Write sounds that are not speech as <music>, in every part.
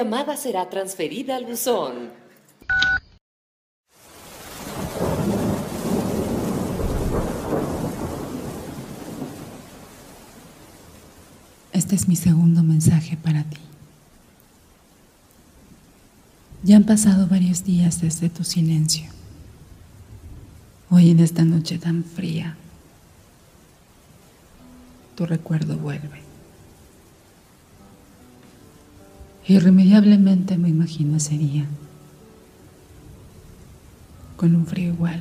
llamada será transferida al buzón. Este es mi segundo mensaje para ti. Ya han pasado varios días desde tu silencio. Hoy en esta noche tan fría, tu recuerdo vuelve. Irremediablemente me imagino ese día, con un frío igual.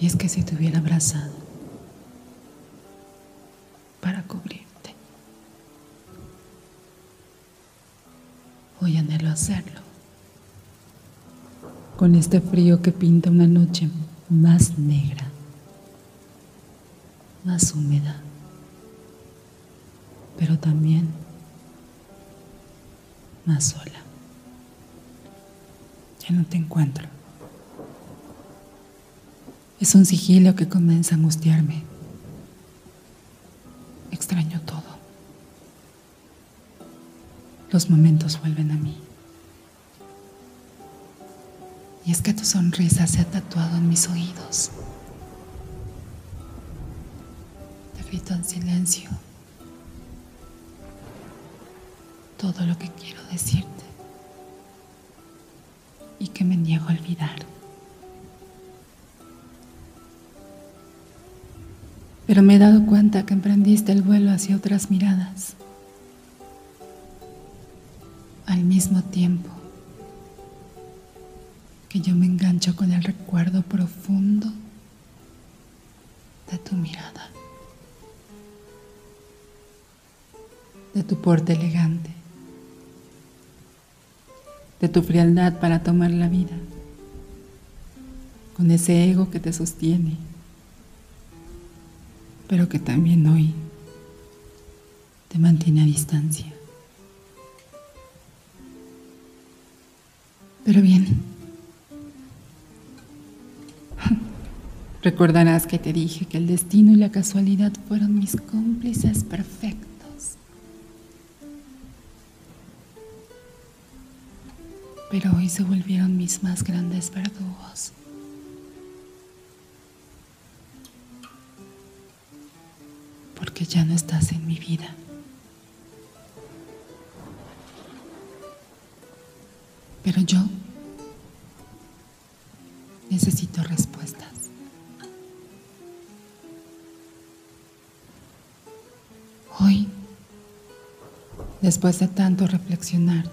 Y es que si te hubiera abrazado para cubrirte, hoy anhelo hacerlo, con este frío que pinta una noche más negra, más húmeda pero también más sola. Ya no te encuentro. Es un sigilo que comienza a angustiarme. Extraño todo. Los momentos vuelven a mí. Y es que tu sonrisa se ha tatuado en mis oídos. Te grito en silencio todo lo que quiero decirte y que me niego a olvidar. Pero me he dado cuenta que emprendiste el vuelo hacia otras miradas. Al mismo tiempo que yo me engancho con el recuerdo profundo de tu mirada, de tu porte elegante de tu frialdad para tomar la vida, con ese ego que te sostiene, pero que también hoy te mantiene a distancia. Pero bien, <laughs> recordarás que te dije que el destino y la casualidad fueron mis cómplices perfectos pero hoy se volvieron mis más grandes verdugos. Porque ya no estás en mi vida. Pero yo necesito respuestas. Hoy, después de tanto reflexionar,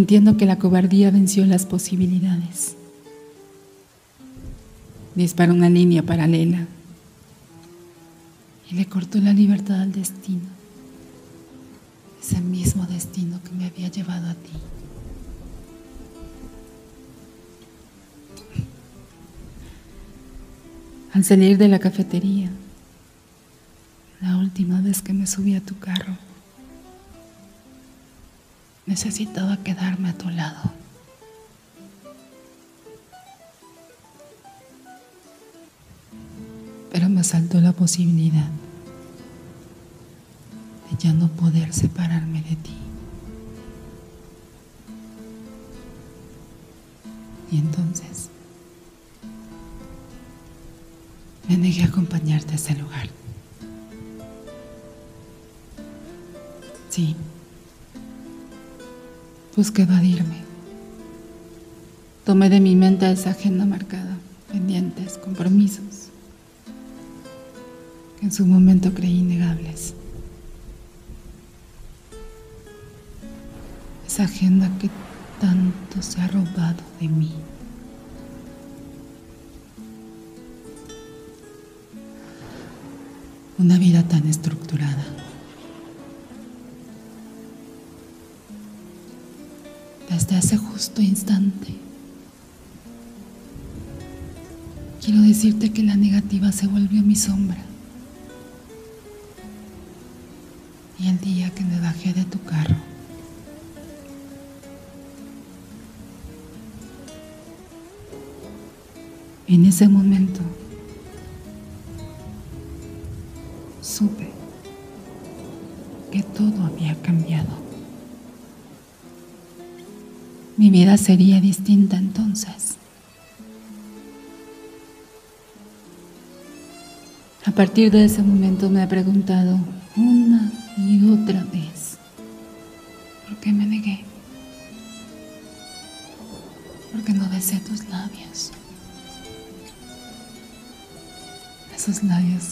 Entiendo que la cobardía venció las posibilidades. Disparó una línea paralela y le cortó la libertad al destino, ese mismo destino que me había llevado a ti. Al salir de la cafetería, la última vez que me subí a tu carro, Necesitaba quedarme a tu lado. Pero me asaltó la posibilidad de ya no poder separarme de ti. Y entonces me negué a acompañarte a ese lugar. Sí. Busqué evadirme. Tomé de mi mente esa agenda marcada, pendientes, compromisos, que en su momento creí innegables. Esa agenda que tanto se ha robado de mí. Una vida tan estructurada. Desde ese justo instante. Quiero decirte que la negativa se volvió mi sombra. Y el día que me bajé de tu carro, en ese momento, supe que todo había cambiado. Mi vida sería distinta entonces. A partir de ese momento me he preguntado una y otra vez, ¿por qué me negué? ¿Por qué no besé tus labios? Esos labios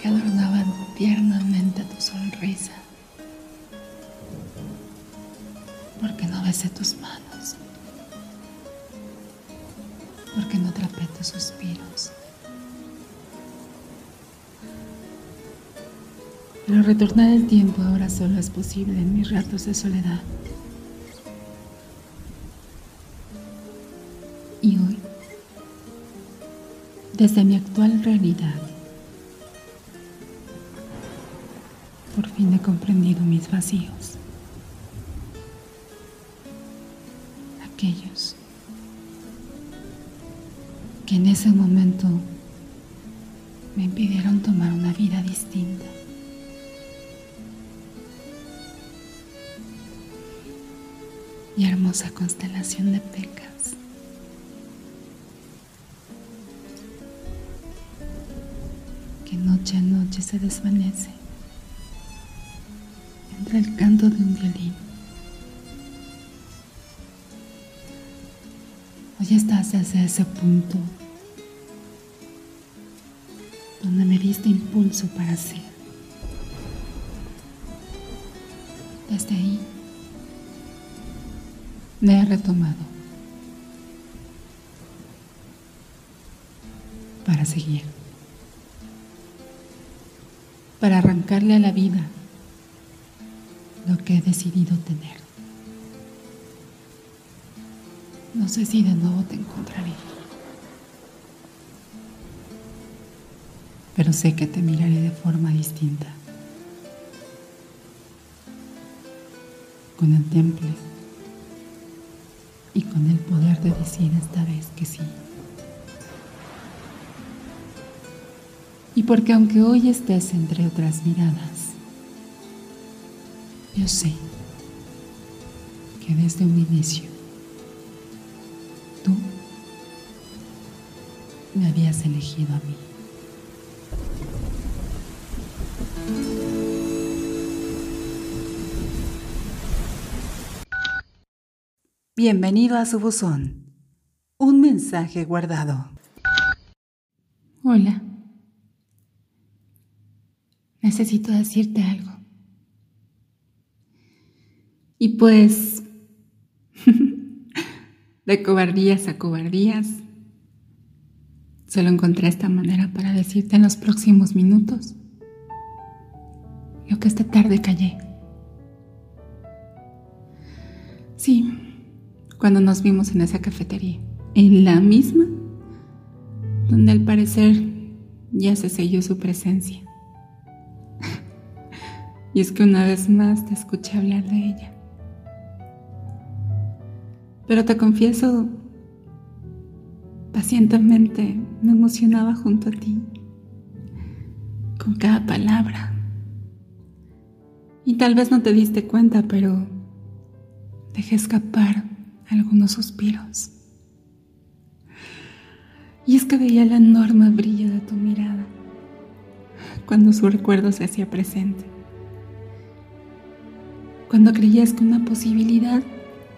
que adornaban tiernamente tu sonrisa. ¿Por qué no besé tus manos? ¿Por qué no atrapé tus suspiros? Pero retornar el tiempo ahora solo es posible en mis ratos de soledad. Y hoy, desde mi actual realidad, por fin he comprendido mis vacíos. Que en ese momento me impidieron tomar una vida distinta. Mi hermosa constelación de pecas. Que noche a noche se desvanece entre el canto de un violín. Hoy estás desde ese punto donde me diste impulso para ser. Desde ahí me he retomado para seguir, para arrancarle a la vida lo que he decidido tener. No sé si de nuevo te encontraré, pero sé que te miraré de forma distinta, con el temple y con el poder de decir esta vez que sí. Y porque aunque hoy estés entre otras miradas, yo sé que desde un inicio tú me habías elegido a mí. Bienvenido a su buzón. Un mensaje guardado. Hola. Necesito decirte algo. Y pues, de cobardías a cobardías, solo encontré esta manera para decirte en los próximos minutos lo que esta tarde callé. Sí, cuando nos vimos en esa cafetería, en la misma, donde al parecer ya se selló su presencia. <laughs> y es que una vez más te escuché hablar de ella. Pero te confieso, pacientemente me emocionaba junto a ti, con cada palabra. Y tal vez no te diste cuenta, pero dejé escapar algunos suspiros. Y es que veía el enorme brillo de tu mirada cuando su recuerdo se hacía presente. Cuando creías que una posibilidad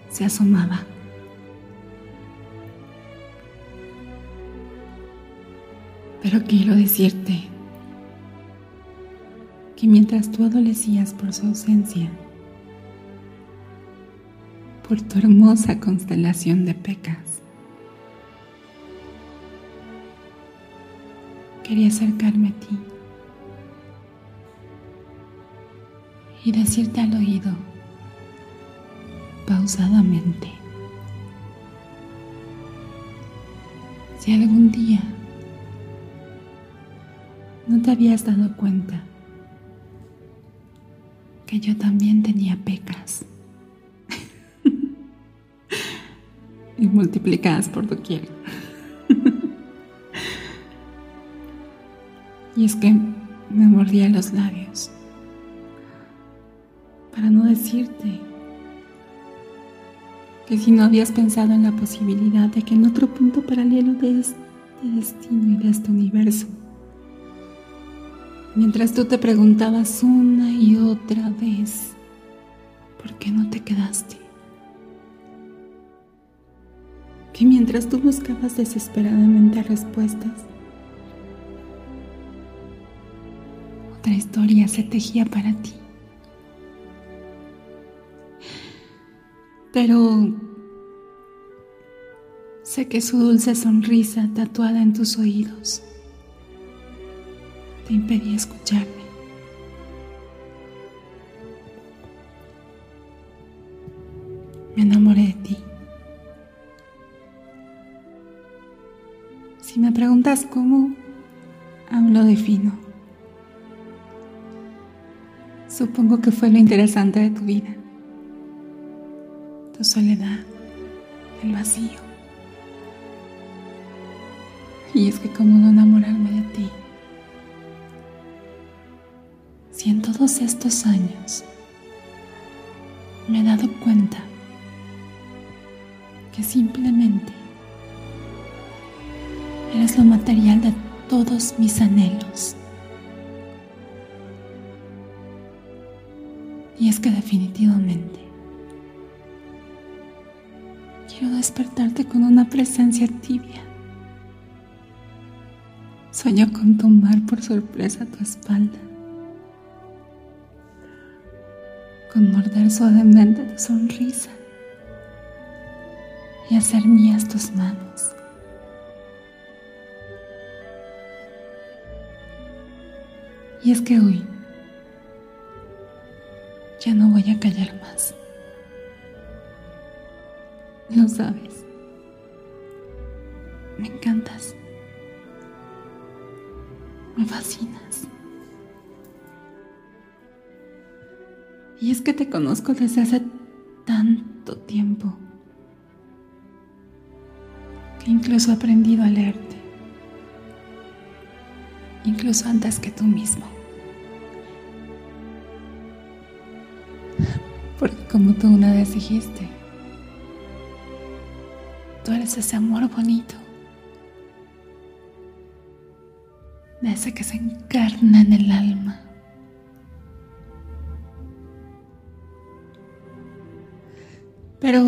se asomaba. Pero quiero decirte que mientras tú adolecías por su ausencia, por tu hermosa constelación de pecas, quería acercarme a ti y decirte al oído, pausadamente, si algún día no te habías dado cuenta que yo también tenía pecas <laughs> y multiplicadas por doquier. <laughs> y es que me mordía los labios para no decirte que si no habías pensado en la posibilidad de que en otro punto paralelo de este destino y de este universo, mientras tú te preguntabas una y otra vez, ¿por qué no te quedaste? Que mientras tú buscabas desesperadamente respuestas, otra historia se tejía para ti. Pero sé que su dulce sonrisa tatuada en tus oídos te impedía escucharme. Me enamoré de ti. Si me preguntas cómo, aún lo defino. Supongo que fue lo interesante de tu vida. Tu soledad, el vacío. Y es que como no enamorarme de ti. Si en todos estos años me he dado cuenta que simplemente eres lo material de todos mis anhelos. Y es que definitivamente quiero despertarte con una presencia tibia. Sueño con tomar por sorpresa tu espalda, con morder suavemente tu sonrisa y hacer mías tus manos. Y es que hoy ya no voy a callar más. Lo sabes. Me encantas. Me fascinas. Que te conozco desde hace tanto tiempo que incluso he aprendido a leerte. Incluso antes que tú mismo. Porque como tú una vez dijiste, tú eres ese amor bonito, de ese que se encarna en el alma. Pero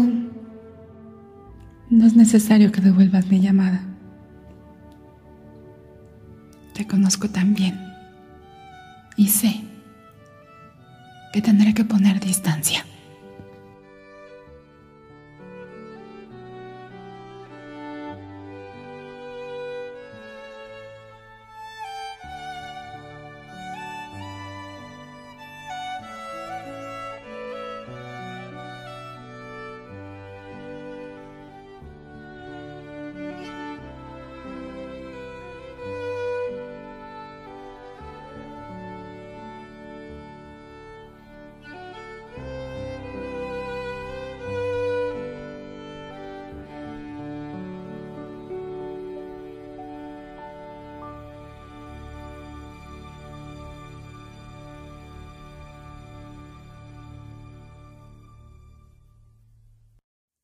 no es necesario que devuelvas mi llamada. Te conozco tan bien y sé que tendré que poner distancia.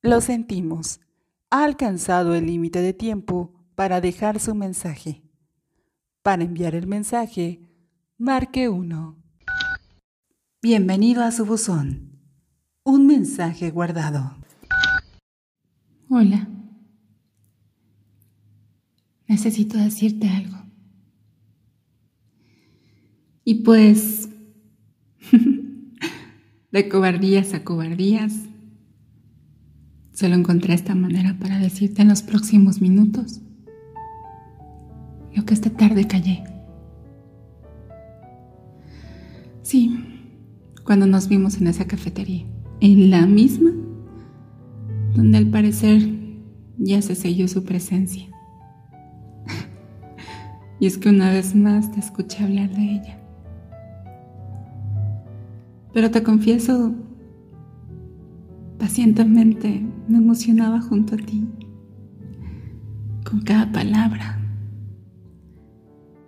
Lo sentimos. Ha alcanzado el límite de tiempo para dejar su mensaje. Para enviar el mensaje, marque 1. Bienvenido a su buzón. Un mensaje guardado. Hola. Necesito decirte algo. Y pues, <laughs> de cobardías a cobardías, Solo encontré esta manera para decirte en los próximos minutos lo que esta tarde callé. Sí, cuando nos vimos en esa cafetería, en la misma, donde al parecer ya se selló su presencia. <laughs> y es que una vez más te escuché hablar de ella. Pero te confieso Pacientemente me emocionaba junto a ti, con cada palabra.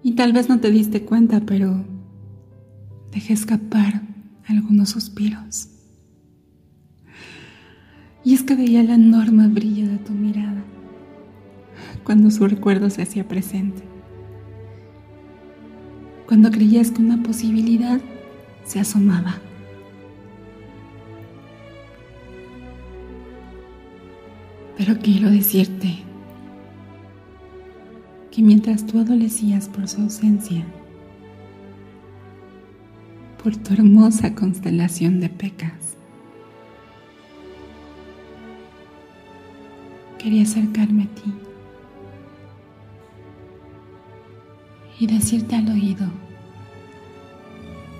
Y tal vez no te diste cuenta, pero dejé escapar algunos suspiros. Y es que veía el enorme brillo de tu mirada cuando su recuerdo se hacía presente. Cuando creías que una posibilidad se asomaba. Pero quiero decirte que mientras tú adolecías por su ausencia, por tu hermosa constelación de pecas, quería acercarme a ti y decirte al oído,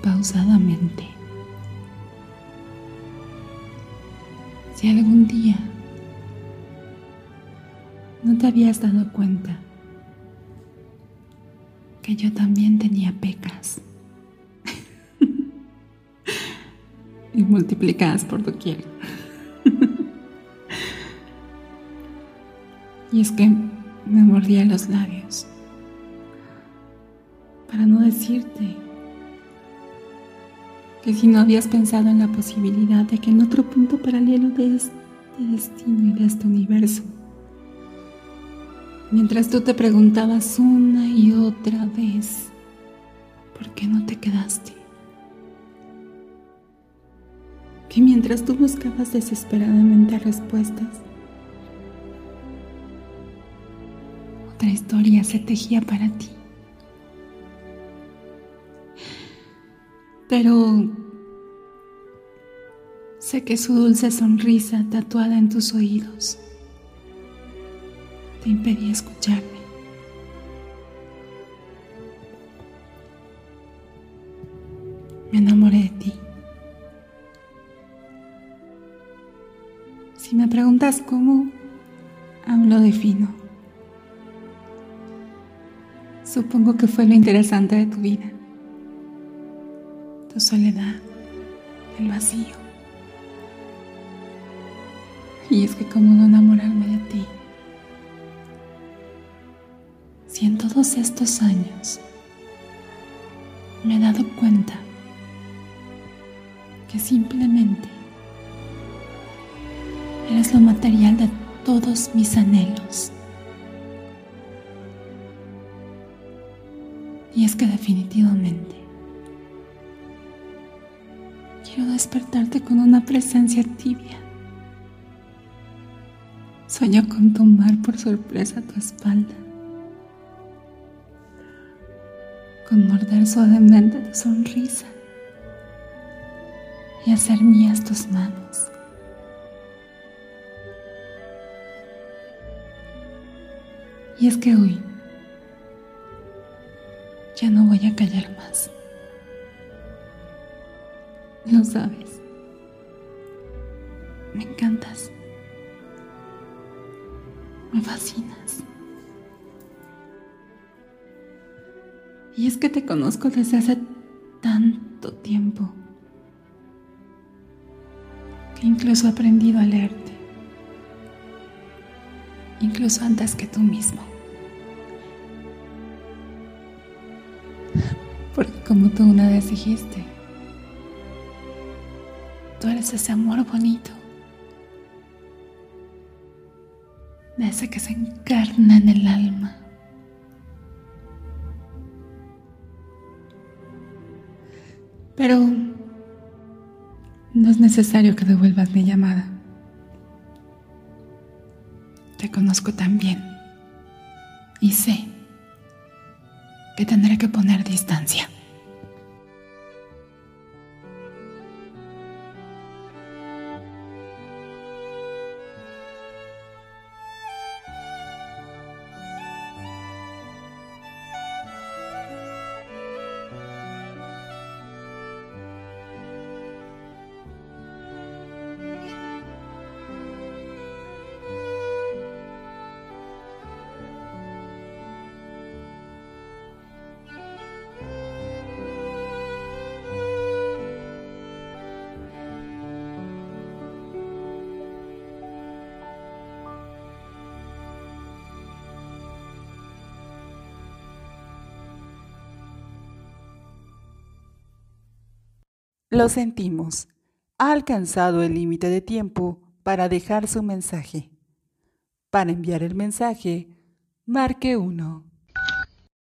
pausadamente, si algún día te habías dado cuenta que yo también tenía pecas <laughs> y multiplicadas por doquier. <laughs> y es que me mordía los labios para no decirte que si no habías pensado en la posibilidad de que en otro punto paralelo de este destino y de este universo, mientras tú te preguntabas una y otra vez, ¿por qué no te quedaste? Que mientras tú buscabas desesperadamente respuestas, otra historia se tejía para ti. Pero sé que su dulce sonrisa tatuada en tus oídos te impedía escucharme. Me enamoré de ti. Si me preguntas cómo, aún lo defino. Supongo que fue lo interesante de tu vida tu soledad, el vacío. Y es que como no enamorarme todos estos años me he dado cuenta que simplemente eres lo material de todos mis anhelos. Y es que definitivamente Quiero despertarte con una presencia tibia. Sueño con tomar por sorpresa tu espalda, con morder suavemente tu sonrisa y hacer mías tus manos. Y es que hoy ya no voy a callar más. Lo sabes. Me encantas. Me fascinas. Y es que te conozco desde hace tanto tiempo que incluso he aprendido a leerte. Incluso antes que tú mismo. Porque como tú una vez dijiste, Tú eres ese amor bonito, de ese que se encarna en el alma. Pero no es necesario que devuelvas mi llamada. Te conozco tan bien y sé que tendré que poner distancia. Lo sentimos. Ha alcanzado el límite de tiempo para dejar su mensaje. Para enviar el mensaje, marque 1.